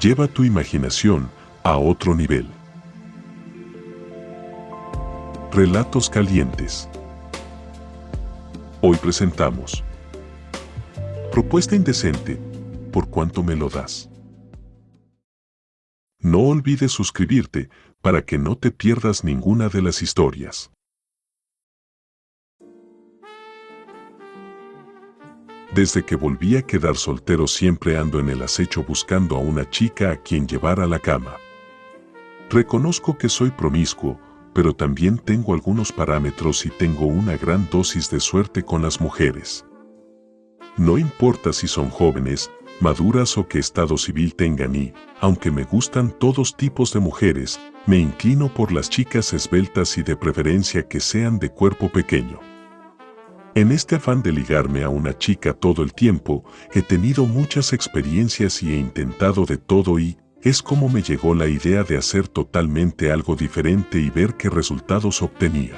Lleva tu imaginación a otro nivel. Relatos calientes. Hoy presentamos Propuesta indecente, ¿por cuánto me lo das? No olvides suscribirte para que no te pierdas ninguna de las historias. Desde que volví a quedar soltero siempre ando en el acecho buscando a una chica a quien llevar a la cama. Reconozco que soy promiscuo, pero también tengo algunos parámetros y tengo una gran dosis de suerte con las mujeres. No importa si son jóvenes, maduras o qué estado civil tengan y, aunque me gustan todos tipos de mujeres, me inclino por las chicas esbeltas y de preferencia que sean de cuerpo pequeño. En este afán de ligarme a una chica todo el tiempo, he tenido muchas experiencias y he intentado de todo y es como me llegó la idea de hacer totalmente algo diferente y ver qué resultados obtenía.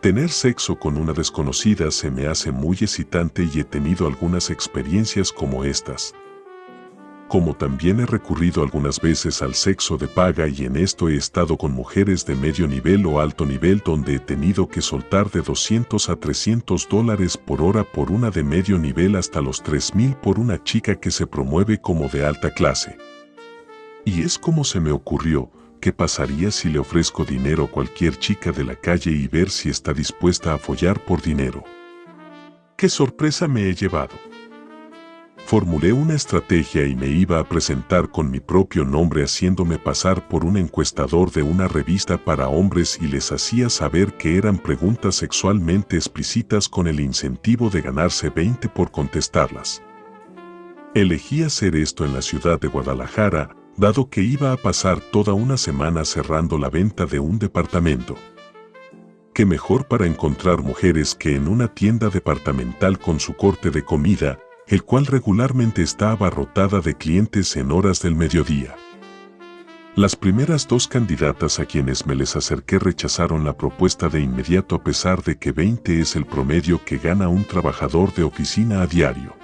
Tener sexo con una desconocida se me hace muy excitante y he tenido algunas experiencias como estas, como también he recurrido algunas veces al sexo de paga y en esto he estado con mujeres de medio nivel o alto nivel donde he tenido que soltar de 200 a 300 dólares por hora por una de medio nivel hasta los 3000 por una chica que se promueve como de alta clase. Y es como se me ocurrió, ¿qué pasaría si le ofrezco dinero a cualquier chica de la calle y ver si está dispuesta a follar por dinero? ¡Qué sorpresa me he llevado! Formulé una estrategia y me iba a presentar con mi propio nombre haciéndome pasar por un encuestador de una revista para hombres y les hacía saber que eran preguntas sexualmente explícitas con el incentivo de ganarse 20 por contestarlas. Elegí hacer esto en la ciudad de Guadalajara, dado que iba a pasar toda una semana cerrando la venta de un departamento. Qué mejor para encontrar mujeres que en una tienda departamental con su corte de comida, el cual regularmente está abarrotada de clientes en horas del mediodía. Las primeras dos candidatas a quienes me les acerqué rechazaron la propuesta de inmediato a pesar de que 20 es el promedio que gana un trabajador de oficina a diario.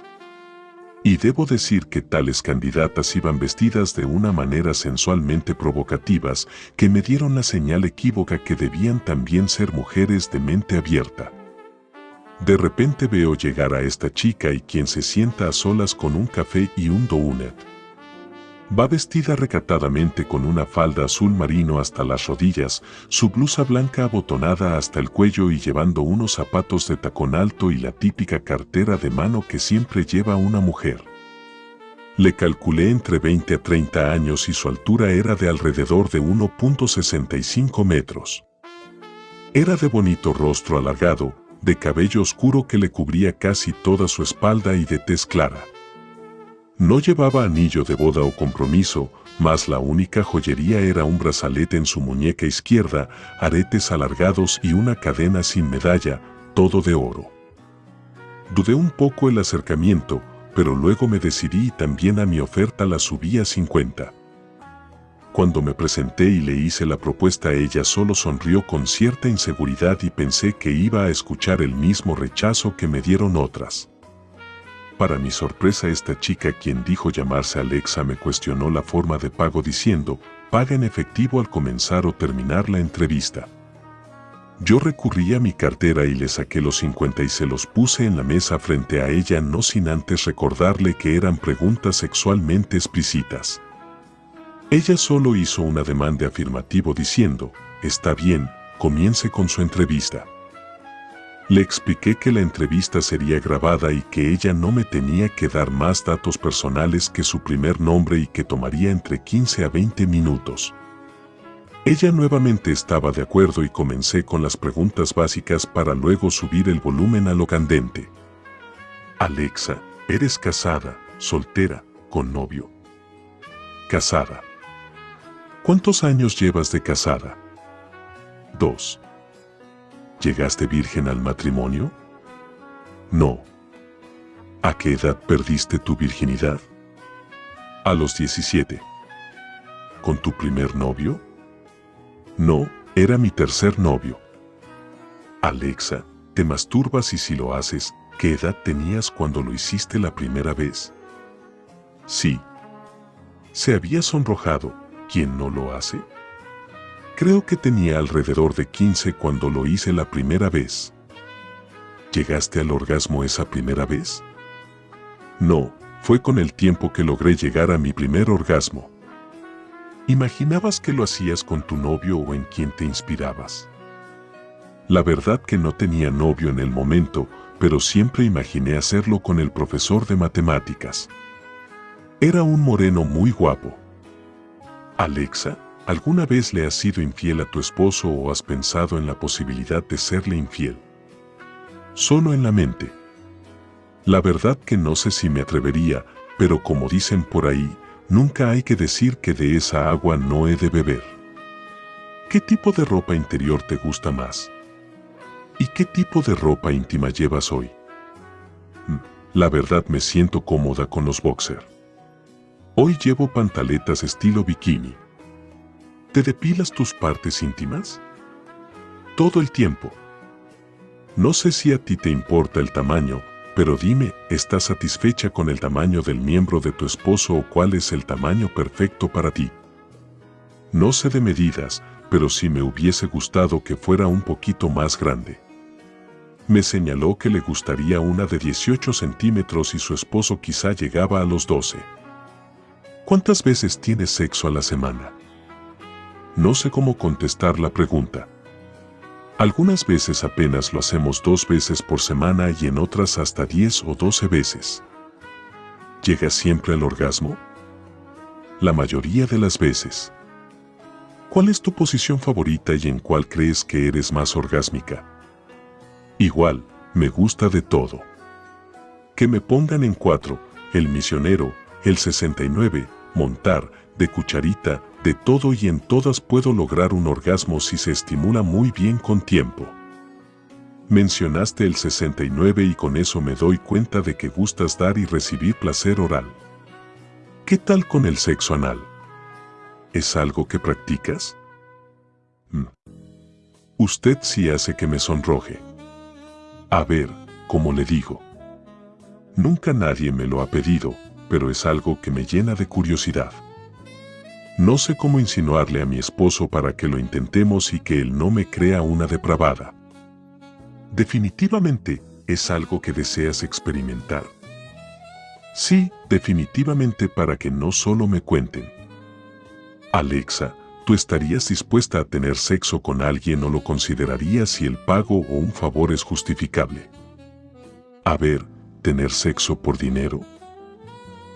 Y debo decir que tales candidatas iban vestidas de una manera sensualmente provocativas que me dieron la señal equívoca que debían también ser mujeres de mente abierta. De repente veo llegar a esta chica y quien se sienta a solas con un café y un donut. Va vestida recatadamente con una falda azul marino hasta las rodillas, su blusa blanca abotonada hasta el cuello y llevando unos zapatos de tacón alto y la típica cartera de mano que siempre lleva una mujer. Le calculé entre 20 a 30 años y su altura era de alrededor de 1.65 metros. Era de bonito rostro alargado, de cabello oscuro que le cubría casi toda su espalda y de tez clara. No llevaba anillo de boda o compromiso, mas la única joyería era un brazalete en su muñeca izquierda, aretes alargados y una cadena sin medalla, todo de oro. Dudé un poco el acercamiento, pero luego me decidí y también a mi oferta la subí a 50. Cuando me presenté y le hice la propuesta ella solo sonrió con cierta inseguridad y pensé que iba a escuchar el mismo rechazo que me dieron otras. Para mi sorpresa esta chica quien dijo llamarse Alexa me cuestionó la forma de pago diciendo, paga en efectivo al comenzar o terminar la entrevista. Yo recurrí a mi cartera y le saqué los 50 y se los puse en la mesa frente a ella no sin antes recordarle que eran preguntas sexualmente explícitas. Ella solo hizo un ademán de afirmativo diciendo, está bien, comience con su entrevista. Le expliqué que la entrevista sería grabada y que ella no me tenía que dar más datos personales que su primer nombre y que tomaría entre 15 a 20 minutos. Ella nuevamente estaba de acuerdo y comencé con las preguntas básicas para luego subir el volumen a lo candente. Alexa, ¿eres casada, soltera, con novio? Casada. ¿Cuántos años llevas de casada? 2. ¿Llegaste virgen al matrimonio? No. ¿A qué edad perdiste tu virginidad? A los 17. ¿Con tu primer novio? No, era mi tercer novio. Alexa, ¿te masturbas y si lo haces, qué edad tenías cuando lo hiciste la primera vez? Sí. Se había sonrojado. ¿Quién no lo hace? Creo que tenía alrededor de 15 cuando lo hice la primera vez. ¿Llegaste al orgasmo esa primera vez? No, fue con el tiempo que logré llegar a mi primer orgasmo. ¿Imaginabas que lo hacías con tu novio o en quien te inspirabas? La verdad que no tenía novio en el momento, pero siempre imaginé hacerlo con el profesor de matemáticas. Era un moreno muy guapo. Alexa, ¿alguna vez le has sido infiel a tu esposo o has pensado en la posibilidad de serle infiel? Solo en la mente. La verdad que no sé si me atrevería, pero como dicen por ahí, nunca hay que decir que de esa agua no he de beber. ¿Qué tipo de ropa interior te gusta más? ¿Y qué tipo de ropa íntima llevas hoy? Mm, la verdad me siento cómoda con los boxer. Hoy llevo pantaletas estilo bikini. ¿Te depilas tus partes íntimas? Todo el tiempo. No sé si a ti te importa el tamaño, pero dime, ¿estás satisfecha con el tamaño del miembro de tu esposo o cuál es el tamaño perfecto para ti? No sé de medidas, pero sí me hubiese gustado que fuera un poquito más grande. Me señaló que le gustaría una de 18 centímetros y su esposo quizá llegaba a los 12. ¿Cuántas veces tienes sexo a la semana? No sé cómo contestar la pregunta. Algunas veces apenas lo hacemos dos veces por semana y en otras hasta 10 o 12 veces. ¿Llegas siempre al orgasmo? La mayoría de las veces. ¿Cuál es tu posición favorita y en cuál crees que eres más orgásmica? Igual, me gusta de todo. Que me pongan en cuatro, el misionero, el 69, montar, de cucharita, de todo y en todas puedo lograr un orgasmo si se estimula muy bien con tiempo. Mencionaste el 69 y con eso me doy cuenta de que gustas dar y recibir placer oral. ¿Qué tal con el sexo anal? ¿Es algo que practicas? Mm. Usted sí hace que me sonroje. A ver, como le digo. Nunca nadie me lo ha pedido, pero es algo que me llena de curiosidad. No sé cómo insinuarle a mi esposo para que lo intentemos y que él no me crea una depravada. Definitivamente, es algo que deseas experimentar. Sí, definitivamente para que no solo me cuenten. Alexa, ¿tú estarías dispuesta a tener sexo con alguien o lo considerarías si el pago o un favor es justificable? A ver, ¿tener sexo por dinero?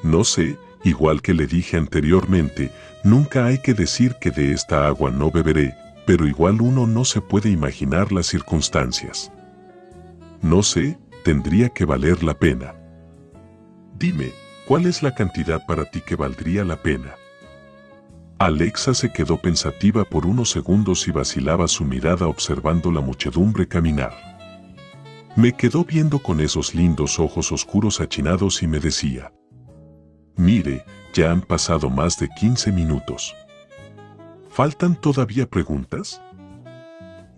No sé, igual que le dije anteriormente, nunca hay que decir que de esta agua no beberé, pero igual uno no se puede imaginar las circunstancias. No sé, tendría que valer la pena. Dime, ¿cuál es la cantidad para ti que valdría la pena? Alexa se quedó pensativa por unos segundos y vacilaba su mirada observando la muchedumbre caminar. Me quedó viendo con esos lindos ojos oscuros achinados y me decía, Mire, ya han pasado más de 15 minutos. ¿Faltan todavía preguntas?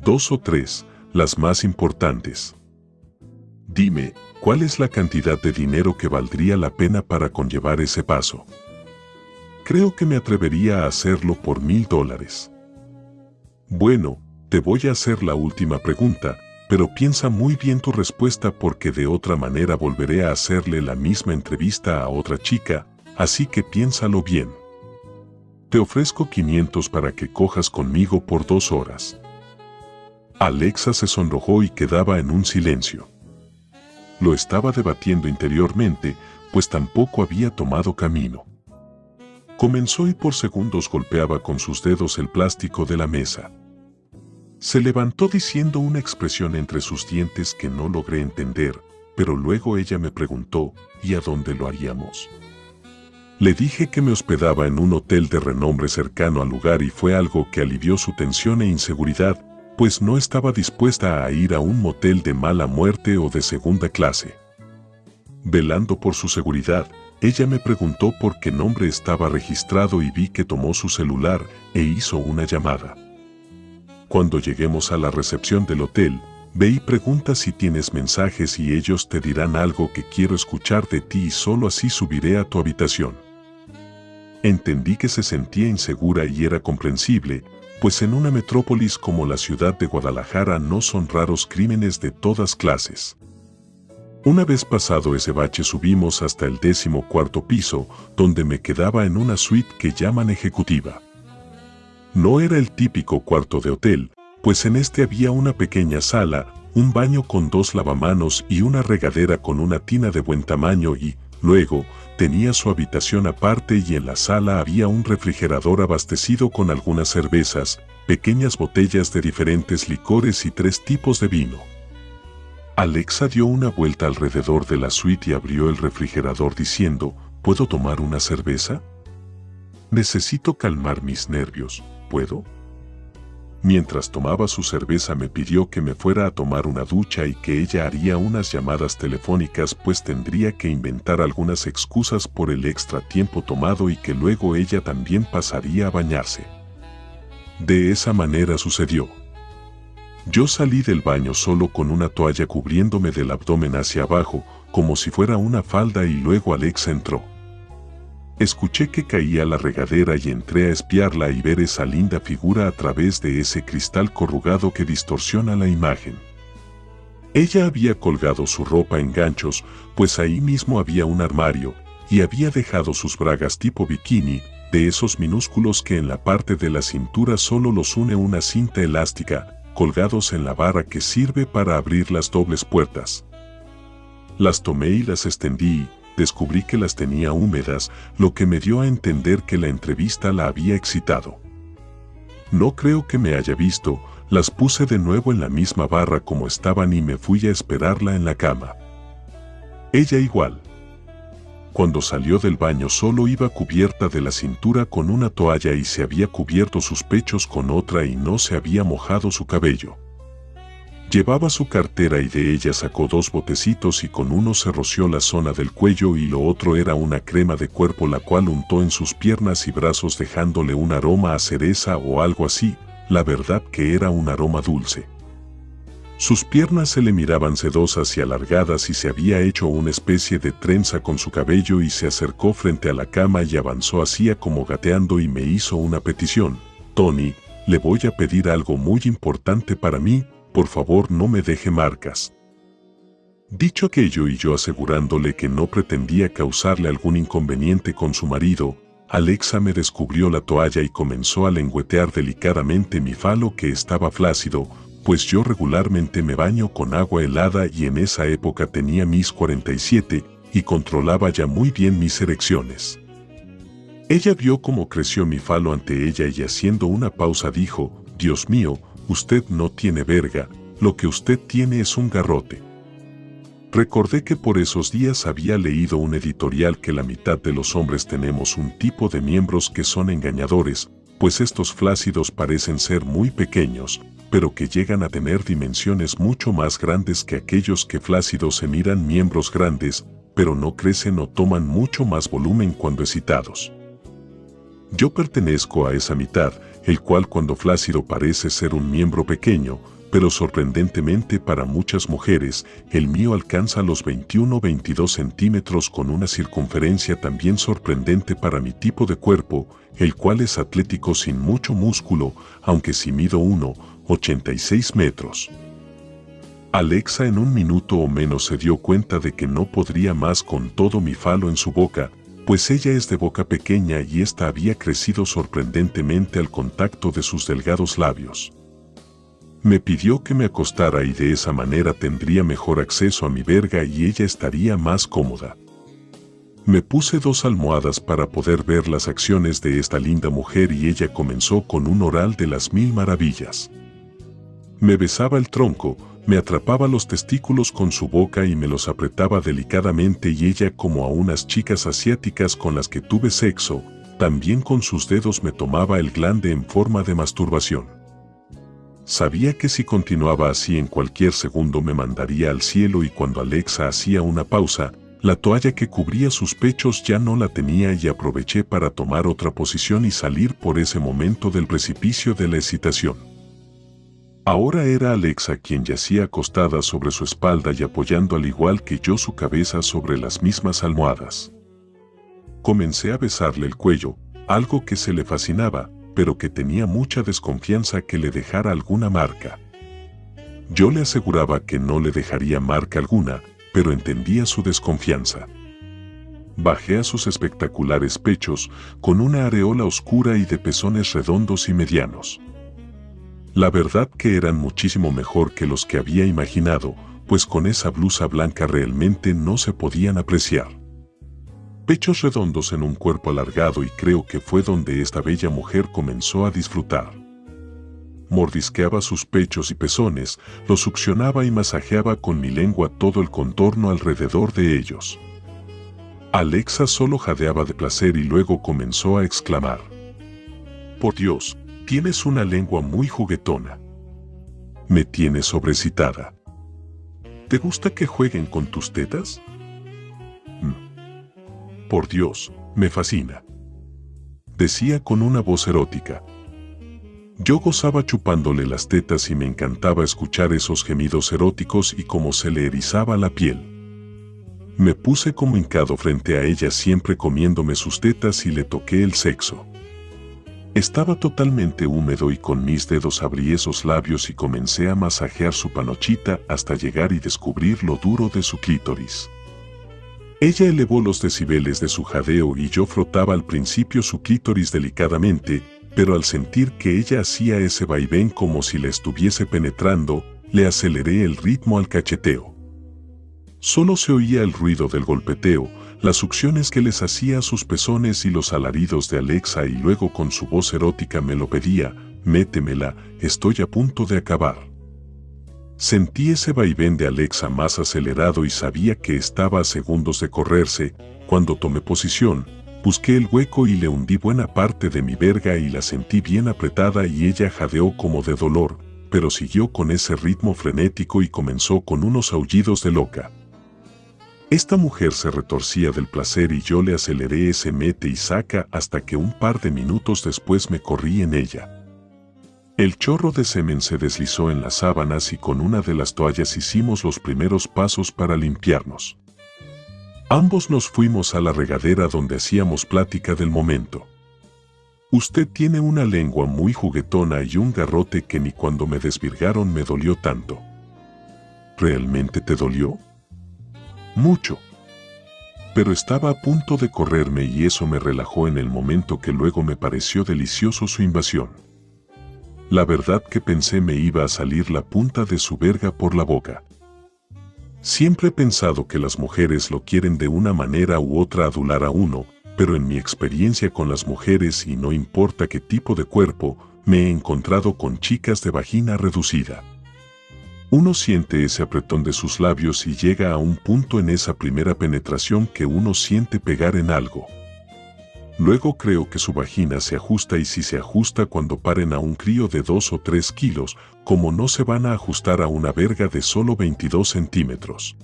Dos o tres, las más importantes. Dime, ¿cuál es la cantidad de dinero que valdría la pena para conllevar ese paso? Creo que me atrevería a hacerlo por mil dólares. Bueno, te voy a hacer la última pregunta, pero piensa muy bien tu respuesta porque de otra manera volveré a hacerle la misma entrevista a otra chica, así que piénsalo bien. Te ofrezco 500 para que cojas conmigo por dos horas. Alexa se sonrojó y quedaba en un silencio. Lo estaba debatiendo interiormente, pues tampoco había tomado camino. Comenzó y por segundos golpeaba con sus dedos el plástico de la mesa. Se levantó diciendo una expresión entre sus dientes que no logré entender, pero luego ella me preguntó, ¿y a dónde lo haríamos? Le dije que me hospedaba en un hotel de renombre cercano al lugar y fue algo que alivió su tensión e inseguridad, pues no estaba dispuesta a ir a un motel de mala muerte o de segunda clase. Velando por su seguridad, ella me preguntó por qué nombre estaba registrado y vi que tomó su celular e hizo una llamada. Cuando lleguemos a la recepción del hotel, ve y pregunta si tienes mensajes y ellos te dirán algo que quiero escuchar de ti y solo así subiré a tu habitación. entendí que se sentía insegura y era comprensible, pues en una metrópolis como la ciudad de Guadalajara no son raros crímenes de todas clases. Una vez pasado ese bache subimos hasta el décimo cuarto piso, donde me quedaba en una suite que llaman ejecutiva. No era el típico cuarto de hotel, pues en este había una pequeña sala, un baño con dos lavamanos y una regadera con una tina de buen tamaño y, luego, tenía su habitación aparte y en la sala había un refrigerador abastecido con algunas cervezas, pequeñas botellas de diferentes licores y tres tipos de vino. Alexa dio una vuelta alrededor de la suite y abrió el refrigerador diciendo, ¿puedo tomar una cerveza? Necesito calmar mis nervios, ¿puedo? Mientras tomaba su cerveza me pidió que me fuera a tomar una ducha y que ella haría unas llamadas telefónicas pues tendría que inventar algunas excusas por el extra tiempo tomado y que luego ella también pasaría a bañarse. De esa manera sucedió. Yo salí del baño solo con una toalla cubriéndome del abdomen hacia abajo, como si fuera una falda y luego Alexa entró. Escuché que caía la regadera y entré a espiarla y ver esa linda figura a través de ese cristal corrugado que distorsiona la imagen. Ella había colgado su ropa en ganchos, pues ahí mismo había un armario, y había dejado sus bragas tipo bikini, de esos minúsculos que en la parte de la cintura solo los une una cinta elástica, colgados en la barra que sirve para abrir las dobles puertas. Las tomé y las extendí, descubrí que las tenía húmedas, lo que me dio a entender que la entrevista la había excitado. No creo que me haya visto, las puse de nuevo en la misma barra como estaban y me fui a esperarla en la cama. Ella igual. Cuando salió del baño solo iba cubierta de la cintura con una toalla y se había cubierto sus pechos con otra y no se había mojado su cabello. Llevaba su cartera y de ella sacó dos botecitos y con uno se roció la zona del cuello y lo otro era una crema de cuerpo la cual untó en sus piernas y brazos dejándole un aroma a cereza o algo así, la verdad que era un aroma dulce. Sus piernas se le miraban sedosas y alargadas y se había hecho una especie de trenza con su cabello y se acercó frente a la cama y avanzó hacía como gateando y me hizo una petición. Tony, le voy a pedir algo muy importante para mí, por favor no me deje marcas. Dicho aquello y yo asegurándole que no pretendía causarle algún inconveniente con su marido, Alexa me descubrió la toalla y comenzó a lengüetear delicadamente mi falo que estaba flácido, pues yo regularmente me baño con agua helada y en esa época tenía mis 47 y controlaba ya muy bien mis erecciones. Ella vio cómo creció mi falo ante ella y haciendo una pausa dijo, Dios mío, usted no tiene verga, lo que usted tiene es un garrote. Recordé que por esos días había leído un editorial que la mitad de los hombres tenemos un tipo de miembros que son engañadores, pues estos flácidos parecen ser muy pequeños, pero que llegan a tener dimensiones mucho más grandes que aquellos que flácidos se miran miembros grandes, pero no crecen o toman mucho más volumen cuando excitados. Yo pertenezco a esa mitad, el cual cuando flácido parece ser un miembro pequeño, pero sorprendentemente para muchas mujeres, el mío alcanza los 21-22 centímetros con una circunferencia también sorprendente para mi tipo de cuerpo, el cual es atlético sin mucho músculo, aunque si mido 1,86 metros. Alexa en un minuto o menos se dio cuenta de que no podría más con todo mi falo en su boca, pues ella es de boca pequeña y ésta había crecido sorprendentemente al contacto de sus delgados labios. Me pidió que me acostara y de esa manera tendría mejor acceso a mi verga y ella estaría más cómoda. Me puse dos almohadas para poder ver las acciones de esta linda mujer y ella comenzó con un oral de las mil maravillas. Me besaba el tronco, me atrapaba los testículos con su boca y me los apretaba delicadamente y ella como a unas chicas asiáticas con las que tuve sexo, también con sus dedos me tomaba el glande en forma de masturbación. Sabía que si continuaba así en cualquier segundo me mandaría al cielo y cuando Alexa hacía una pausa, la toalla que cubría sus pechos ya no la tenía y aproveché para tomar otra posición y salir por ese momento del precipicio de la excitación. Ahora era Alexa quien yacía acostada sobre su espalda y apoyando al igual que yo su cabeza sobre las mismas almohadas. Comencé a besarle el cuello, algo que se le fascinaba, pero que tenía mucha desconfianza que le dejara alguna marca. Yo le aseguraba que no le dejaría marca alguna, pero entendía su desconfianza. Bajé a sus espectaculares pechos con una areola oscura y de pezones redondos y medianos. La verdad que eran muchísimo mejor que los que había imaginado, pues con esa blusa blanca realmente no se podían apreciar. Pechos redondos en un cuerpo alargado y creo que fue donde esta bella mujer comenzó a disfrutar. Mordisqueaba sus pechos y pezones, los succionaba y masajeaba con mi lengua todo el contorno alrededor de ellos. Alexa solo jadeaba de placer y luego comenzó a exclamar. Por Dios, tienes una lengua muy juguetona. Me tienes sobrecitada. ¿Te gusta que jueguen con tus tetas? Mm. Por Dios, me fascina. Decía con una voz erótica. Yo gozaba chupándole las tetas y me encantaba escuchar esos gemidos eróticos y cómo se le erizaba la piel. Me puse como hincado frente a ella siempre comiéndome sus tetas y le toqué el sexo. Estaba totalmente húmedo y con mis dedos abrí esos labios y comencé a masajear su panochita hasta llegar y descubrir lo duro de su clítoris. Ella elevó los decibeles de su jadeo y yo frotaba al principio su clítoris delicadamente, pero al sentir que ella hacía ese vaivén como si le estuviese penetrando, le aceleré el ritmo al cacheteo. Solo se oía el ruido del golpeteo, las succiones que les hacía a sus pezones y los alaridos de Alexa y luego con su voz erótica me lo pedía, métemela, estoy a punto de acabar. Sentí ese vaivén de Alexa más acelerado y sabía que estaba a segundos de correrse, cuando tomé posición, busqué el hueco y le hundí buena parte de mi verga y la sentí bien apretada y ella jadeó como de dolor, pero siguió con ese ritmo frenético y comenzó con unos aullidos de loca. Esta mujer se retorcía del placer y yo le aceleré ese mete y saca hasta que un par de minutos después me corrí en ella. El chorro de semen se deslizó en las sábanas y con una de las toallas hicimos los primeros pasos para limpiarnos. Ambos nos fuimos a la regadera donde hacíamos plática del momento. Usted tiene una lengua muy juguetona y un garrote que ni cuando me desvirgaron me dolió tanto. ¿Realmente te dolió? Mucho. Pero estaba a punto de correrme y eso me relajó en el momento que luego me pareció delicioso su invasión. La verdad que pensé me iba a salir la punta de su verga por la boca. Siempre he pensado que las mujeres lo quieren de una manera u otra adular a uno, pero en mi experiencia con las mujeres y no importa qué tipo de cuerpo, me he encontrado con chicas de vagina reducida. Uno siente ese apretón de sus labios y llega a un punto en esa primera penetración que uno siente pegar en algo. Luego creo que su vagina se ajusta y si se ajusta cuando paren a un crío de 2 o 3 kilos, como no se van a ajustar a una verga de solo 22 centímetros.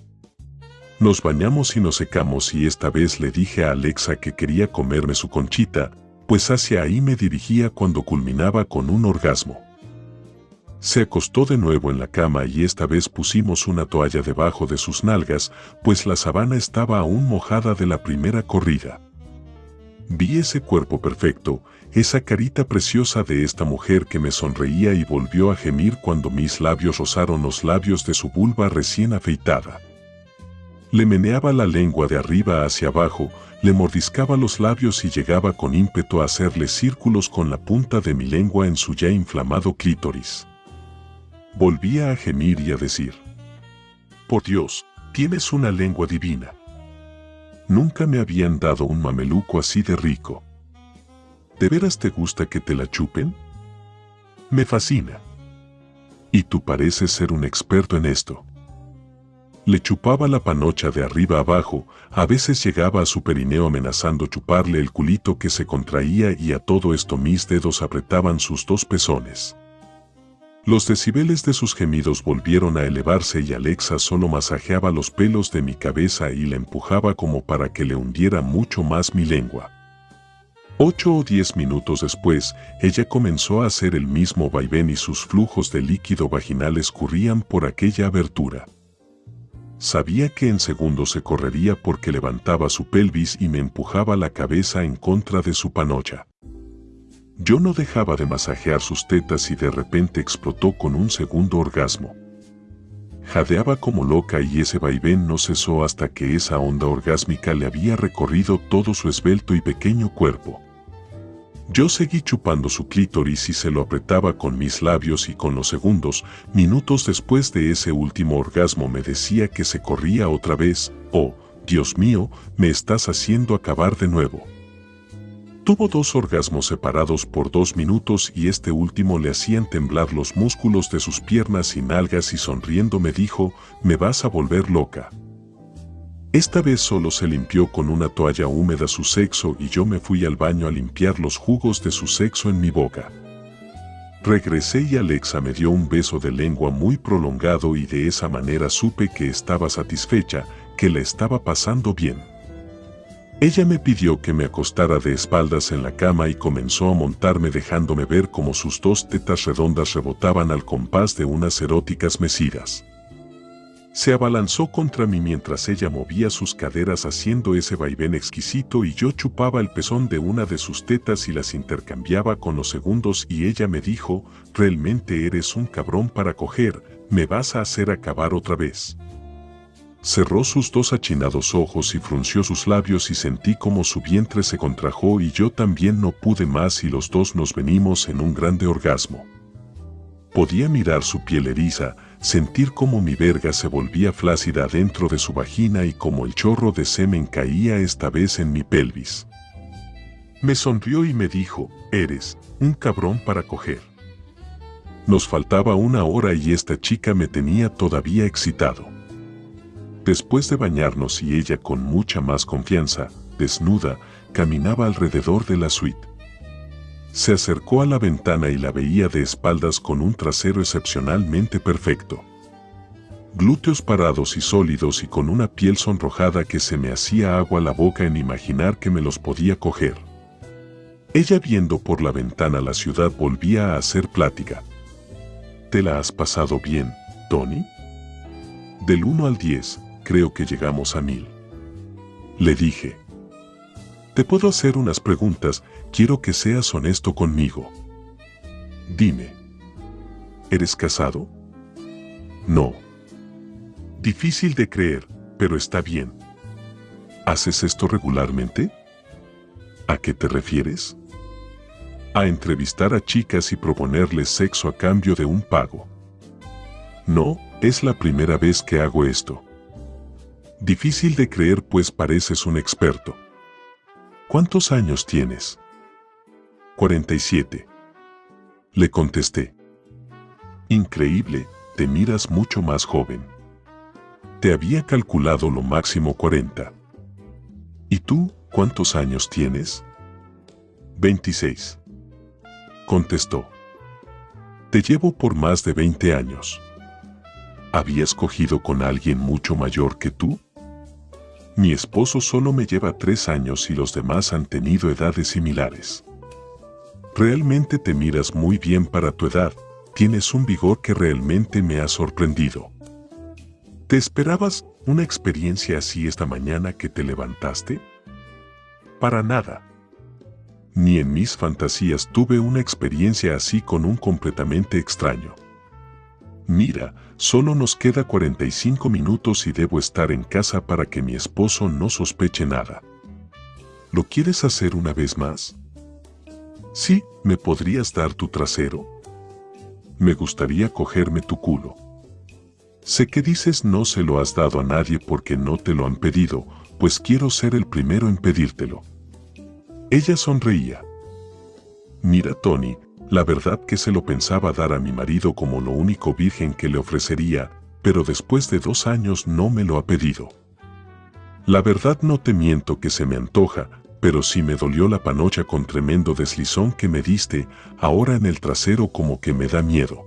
Nos bañamos y nos secamos y esta vez le dije a Alexa que quería comerme su conchita, pues hacia ahí me dirigía cuando culminaba con un orgasmo. Se acostó de nuevo en la cama y esta vez pusimos una toalla debajo de sus nalgas, pues la sabana estaba aún mojada de la primera corrida. Vi ese cuerpo perfecto, esa carita preciosa de esta mujer que me sonreía y volvió a gemir cuando mis labios rozaron los labios de su vulva recién afeitada. Le meneaba la lengua de arriba hacia abajo, le mordiscaba los labios y llegaba con ímpetu a hacerle círculos con la punta de mi lengua en su ya inflamado clítoris. Volvía a gemir y a decir, Por Dios, tienes una lengua divina. Nunca me habían dado un mameluco así de rico. ¿De veras te gusta que te la chupen? Me fascina. Y tú pareces ser un experto en esto. Le chupaba la panocha de arriba abajo, a veces llegaba a su perineo amenazando chuparle el culito que se contraía y a todo esto mis dedos apretaban sus dos pezones. Los decibeles de sus gemidos volvieron a elevarse y Alexa solo masajeaba los pelos de mi cabeza y la empujaba como para que le hundiera mucho más mi lengua. Ocho o diez minutos después, ella comenzó a hacer el mismo vaivén y sus flujos de líquido vaginal escurrían por aquella abertura. Sabía que en segundos se correría porque levantaba su pelvis y me empujaba la cabeza en contra de su panocha. Yo no dejaba de masajear sus tetas y de repente explotó con un segundo orgasmo. Jadeaba como loca y ese vaivén no cesó hasta que esa onda orgásmica le había recorrido todo su esbelto y pequeño cuerpo. Yo seguí chupando su clítoris y se lo apretaba con mis labios y con los segundos, minutos después de ese último orgasmo me decía que se corría otra vez, oh, Dios mío, me estás haciendo acabar de nuevo. Tuvo dos orgasmos separados por dos minutos y este último le hacían temblar los músculos de sus piernas y nalgas y sonriendo me dijo, me vas a volver loca. Esta vez solo se limpió con una toalla húmeda su sexo y yo me fui al baño a limpiar los jugos de su sexo en mi boca. Regresé y Alexa me dio un beso de lengua muy prolongado y de esa manera supe que estaba satisfecha, que la estaba pasando bien. Ella me pidió que me acostara de espaldas en la cama y comenzó a montarme dejándome ver cómo sus dos tetas redondas rebotaban al compás de unas eróticas mesidas. Se abalanzó contra mí mientras ella movía sus caderas haciendo ese vaivén exquisito y yo chupaba el pezón de una de sus tetas y las intercambiaba con los segundos y ella me dijo, realmente eres un cabrón para coger, me vas a hacer acabar otra vez. Cerró sus dos achinados ojos y frunció sus labios y sentí como su vientre se contrajo y yo también no pude más y los dos nos venimos en un grande orgasmo. Podía mirar su piel eriza, sentir como mi verga se volvía flácida dentro de su vagina y como el chorro de semen caía esta vez en mi pelvis. Me sonrió y me dijo, eres un cabrón para coger. Nos faltaba una hora y esta chica me tenía todavía excitado. Después de bañarnos y ella con mucha más confianza, desnuda, caminaba alrededor de la suite. Se acercó a la ventana y la veía de espaldas con un trasero excepcionalmente perfecto. Glúteos parados y sólidos y con una piel sonrojada que se me hacía agua la boca en imaginar que me los podía coger. Ella viendo por la ventana la ciudad volvía a hacer plática. ¿Te la has pasado bien, Tony? Del 1 al 10, creo que llegamos a mil. Le dije. Te puedo hacer unas preguntas, quiero que seas honesto conmigo. Dime. ¿Eres casado? No. Difícil de creer, pero está bien. ¿Haces esto regularmente? ¿A qué te refieres? A entrevistar a chicas y proponerles sexo a cambio de un pago. No, es la primera vez que hago esto. Difícil de creer pues pareces un experto. ¿Cuántos años tienes? 47. Le contesté. Increíble, te miras mucho más joven. Te había calculado lo máximo 40. ¿Y tú, cuántos años tienes? 26. Contestó. Te llevo por más de 20 años. ¿Habías cogido con alguien mucho mayor que tú? Mi esposo solo me lleva tres años y los demás han tenido edades similares. Realmente te miras muy bien para tu edad, tienes un vigor que realmente me ha sorprendido. ¿Te esperabas una experiencia así esta mañana que te levantaste? Para nada. Ni en mis fantasías tuve una experiencia así con un completamente extraño. Mira, solo nos queda 45 minutos y debo estar en casa para que mi esposo no sospeche nada. ¿Lo quieres hacer una vez más? Sí, ¿me podrías dar tu trasero? Me gustaría cogerme tu culo. Sé que dices no se lo has dado a nadie porque no te lo han pedido, pues quiero ser el primero en pedírtelo. Ella sonreía. Mira, Tony, la verdad que se lo pensaba dar a mi marido como lo único virgen que le ofrecería, pero después de dos años no me lo ha pedido. La verdad no te miento que se me antoja, pero sí me dolió la panocha con tremendo deslizón que me diste, ahora en el trasero como que me da miedo.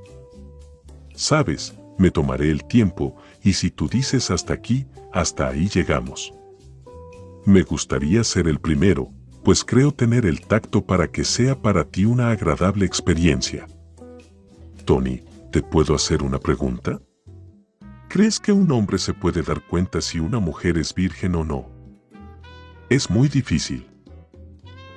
Sabes, me tomaré el tiempo, y si tú dices hasta aquí, hasta ahí llegamos. Me gustaría ser el primero, pues creo tener el tacto para que sea para ti una agradable experiencia. Tony, ¿te puedo hacer una pregunta? ¿Crees que un hombre se puede dar cuenta si una mujer es virgen o no? Es muy difícil.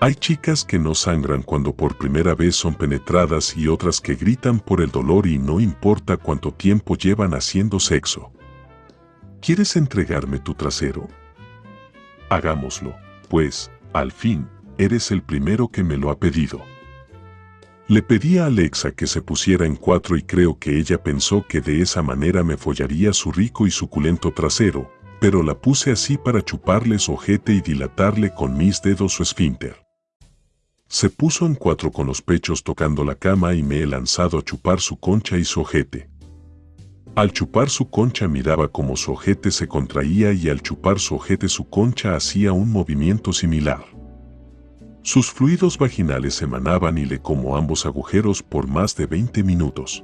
Hay chicas que no sangran cuando por primera vez son penetradas y otras que gritan por el dolor y no importa cuánto tiempo llevan haciendo sexo. ¿Quieres entregarme tu trasero? Hagámoslo, pues, al fin, eres el primero que me lo ha pedido. Le pedí a Alexa que se pusiera en cuatro y creo que ella pensó que de esa manera me follaría su rico y suculento trasero, pero la puse así para chuparle su ojete y dilatarle con mis dedos su esfínter. Se puso en cuatro con los pechos tocando la cama y me he lanzado a chupar su concha y su ojete. Al chupar su concha miraba como su ojete se contraía y al chupar su ojete su concha hacía un movimiento similar. Sus fluidos vaginales emanaban y le como ambos agujeros por más de 20 minutos.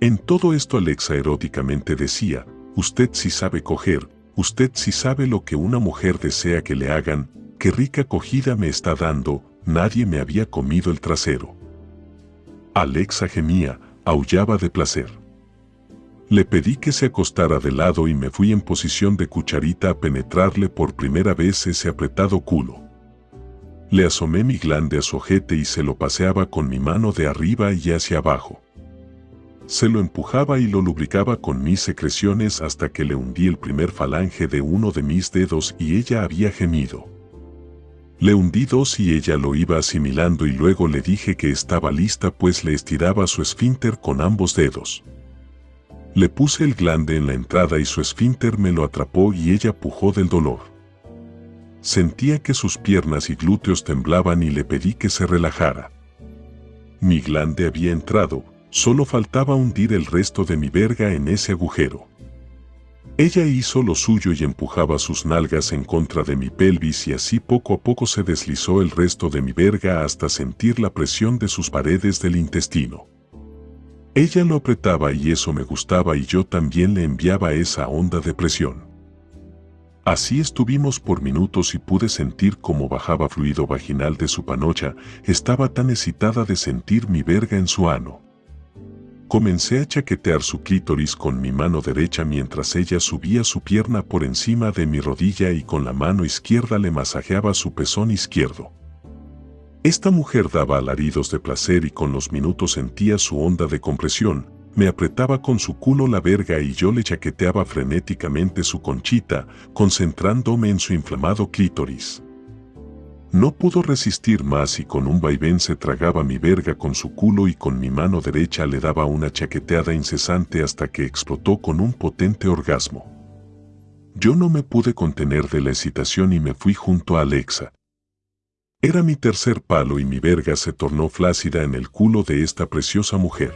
En todo esto Alexa eróticamente decía, usted sí sabe coger, usted sí sabe lo que una mujer desea que le hagan, qué rica cogida me está dando, Nadie me había comido el trasero. Alexa gemía, aullaba de placer. Le pedí que se acostara de lado y me fui en posición de cucharita a penetrarle por primera vez ese apretado culo. Le asomé mi glande a su ojete y se lo paseaba con mi mano de arriba y hacia abajo. Se lo empujaba y lo lubricaba con mis secreciones hasta que le hundí el primer falange de uno de mis dedos y ella había gemido. Le hundí dos y ella lo iba asimilando y luego le dije que estaba lista pues le estiraba su esfínter con ambos dedos. Le puse el glande en la entrada y su esfínter me lo atrapó y ella pujó del dolor. Sentía que sus piernas y glúteos temblaban y le pedí que se relajara. Mi glande había entrado, solo faltaba hundir el resto de mi verga en ese agujero. Ella hizo lo suyo y empujaba sus nalgas en contra de mi pelvis y así poco a poco se deslizó el resto de mi verga hasta sentir la presión de sus paredes del intestino. Ella lo apretaba y eso me gustaba y yo también le enviaba esa onda de presión. Así estuvimos por minutos y pude sentir cómo bajaba fluido vaginal de su panocha, estaba tan excitada de sentir mi verga en su ano. Comencé a chaquetear su clítoris con mi mano derecha mientras ella subía su pierna por encima de mi rodilla y con la mano izquierda le masajeaba su pezón izquierdo. Esta mujer daba alaridos de placer y con los minutos sentía su onda de compresión, me apretaba con su culo la verga y yo le chaqueteaba frenéticamente su conchita, concentrándome en su inflamado clítoris. No pudo resistir más y con un vaivén se tragaba mi verga con su culo y con mi mano derecha le daba una chaqueteada incesante hasta que explotó con un potente orgasmo. Yo no me pude contener de la excitación y me fui junto a Alexa. Era mi tercer palo y mi verga se tornó flácida en el culo de esta preciosa mujer.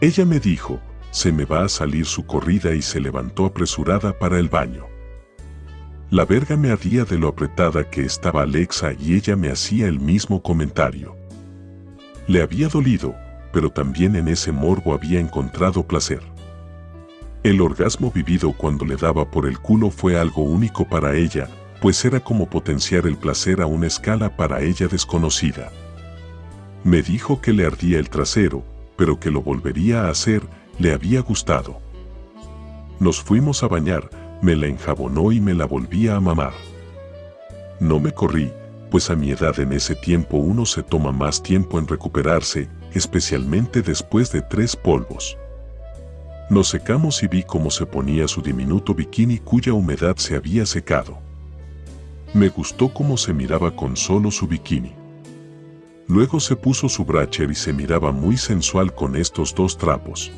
Ella me dijo, se me va a salir su corrida y se levantó apresurada para el baño. La verga me ardía de lo apretada que estaba Alexa y ella me hacía el mismo comentario. Le había dolido, pero también en ese morbo había encontrado placer. El orgasmo vivido cuando le daba por el culo fue algo único para ella, pues era como potenciar el placer a una escala para ella desconocida. Me dijo que le ardía el trasero, pero que lo volvería a hacer, le había gustado. Nos fuimos a bañar, me la enjabonó y me la volvía a mamar. No me corrí, pues a mi edad en ese tiempo uno se toma más tiempo en recuperarse, especialmente después de tres polvos. Nos secamos y vi cómo se ponía su diminuto bikini cuya humedad se había secado. Me gustó cómo se miraba con solo su bikini. Luego se puso su bracher y se miraba muy sensual con estos dos trapos.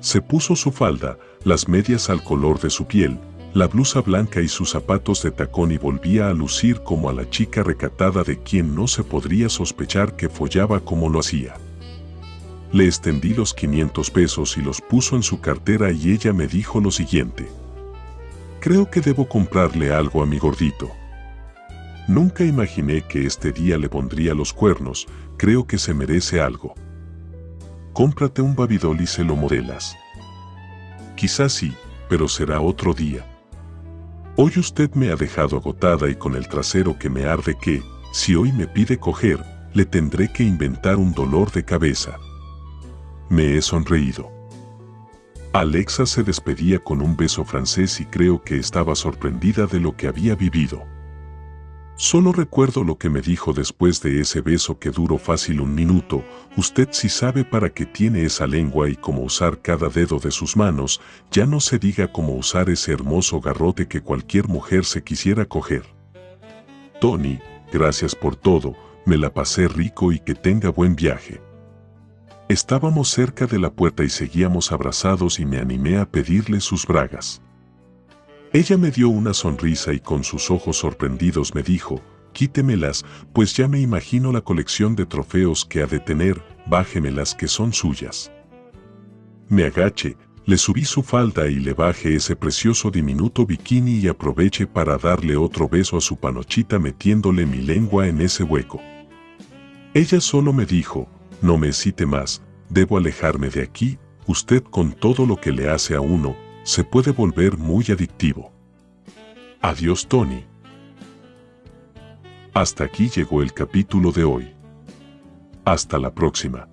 Se puso su falda, las medias al color de su piel, la blusa blanca y sus zapatos de tacón y volvía a lucir como a la chica recatada de quien no se podría sospechar que follaba como lo hacía. Le extendí los 500 pesos y los puso en su cartera y ella me dijo lo siguiente. Creo que debo comprarle algo a mi gordito. Nunca imaginé que este día le pondría los cuernos, creo que se merece algo cómprate un babidol y se lo modelas. Quizás sí, pero será otro día. Hoy usted me ha dejado agotada y con el trasero que me arde que, si hoy me pide coger, le tendré que inventar un dolor de cabeza. Me he sonreído. Alexa se despedía con un beso francés y creo que estaba sorprendida de lo que había vivido. Solo recuerdo lo que me dijo después de ese beso que duró fácil un minuto, usted si sabe para qué tiene esa lengua y cómo usar cada dedo de sus manos, ya no se diga cómo usar ese hermoso garrote que cualquier mujer se quisiera coger. Tony, gracias por todo, me la pasé rico y que tenga buen viaje. Estábamos cerca de la puerta y seguíamos abrazados y me animé a pedirle sus bragas. Ella me dio una sonrisa y con sus ojos sorprendidos me dijo, quítemelas, pues ya me imagino la colección de trofeos que ha de tener, bájemelas que son suyas. Me agaché, le subí su falda y le bajé ese precioso diminuto bikini y aproveché para darle otro beso a su panochita metiéndole mi lengua en ese hueco. Ella solo me dijo, no me cite más, debo alejarme de aquí, usted con todo lo que le hace a uno, se puede volver muy adictivo. Adiós Tony. Hasta aquí llegó el capítulo de hoy. Hasta la próxima.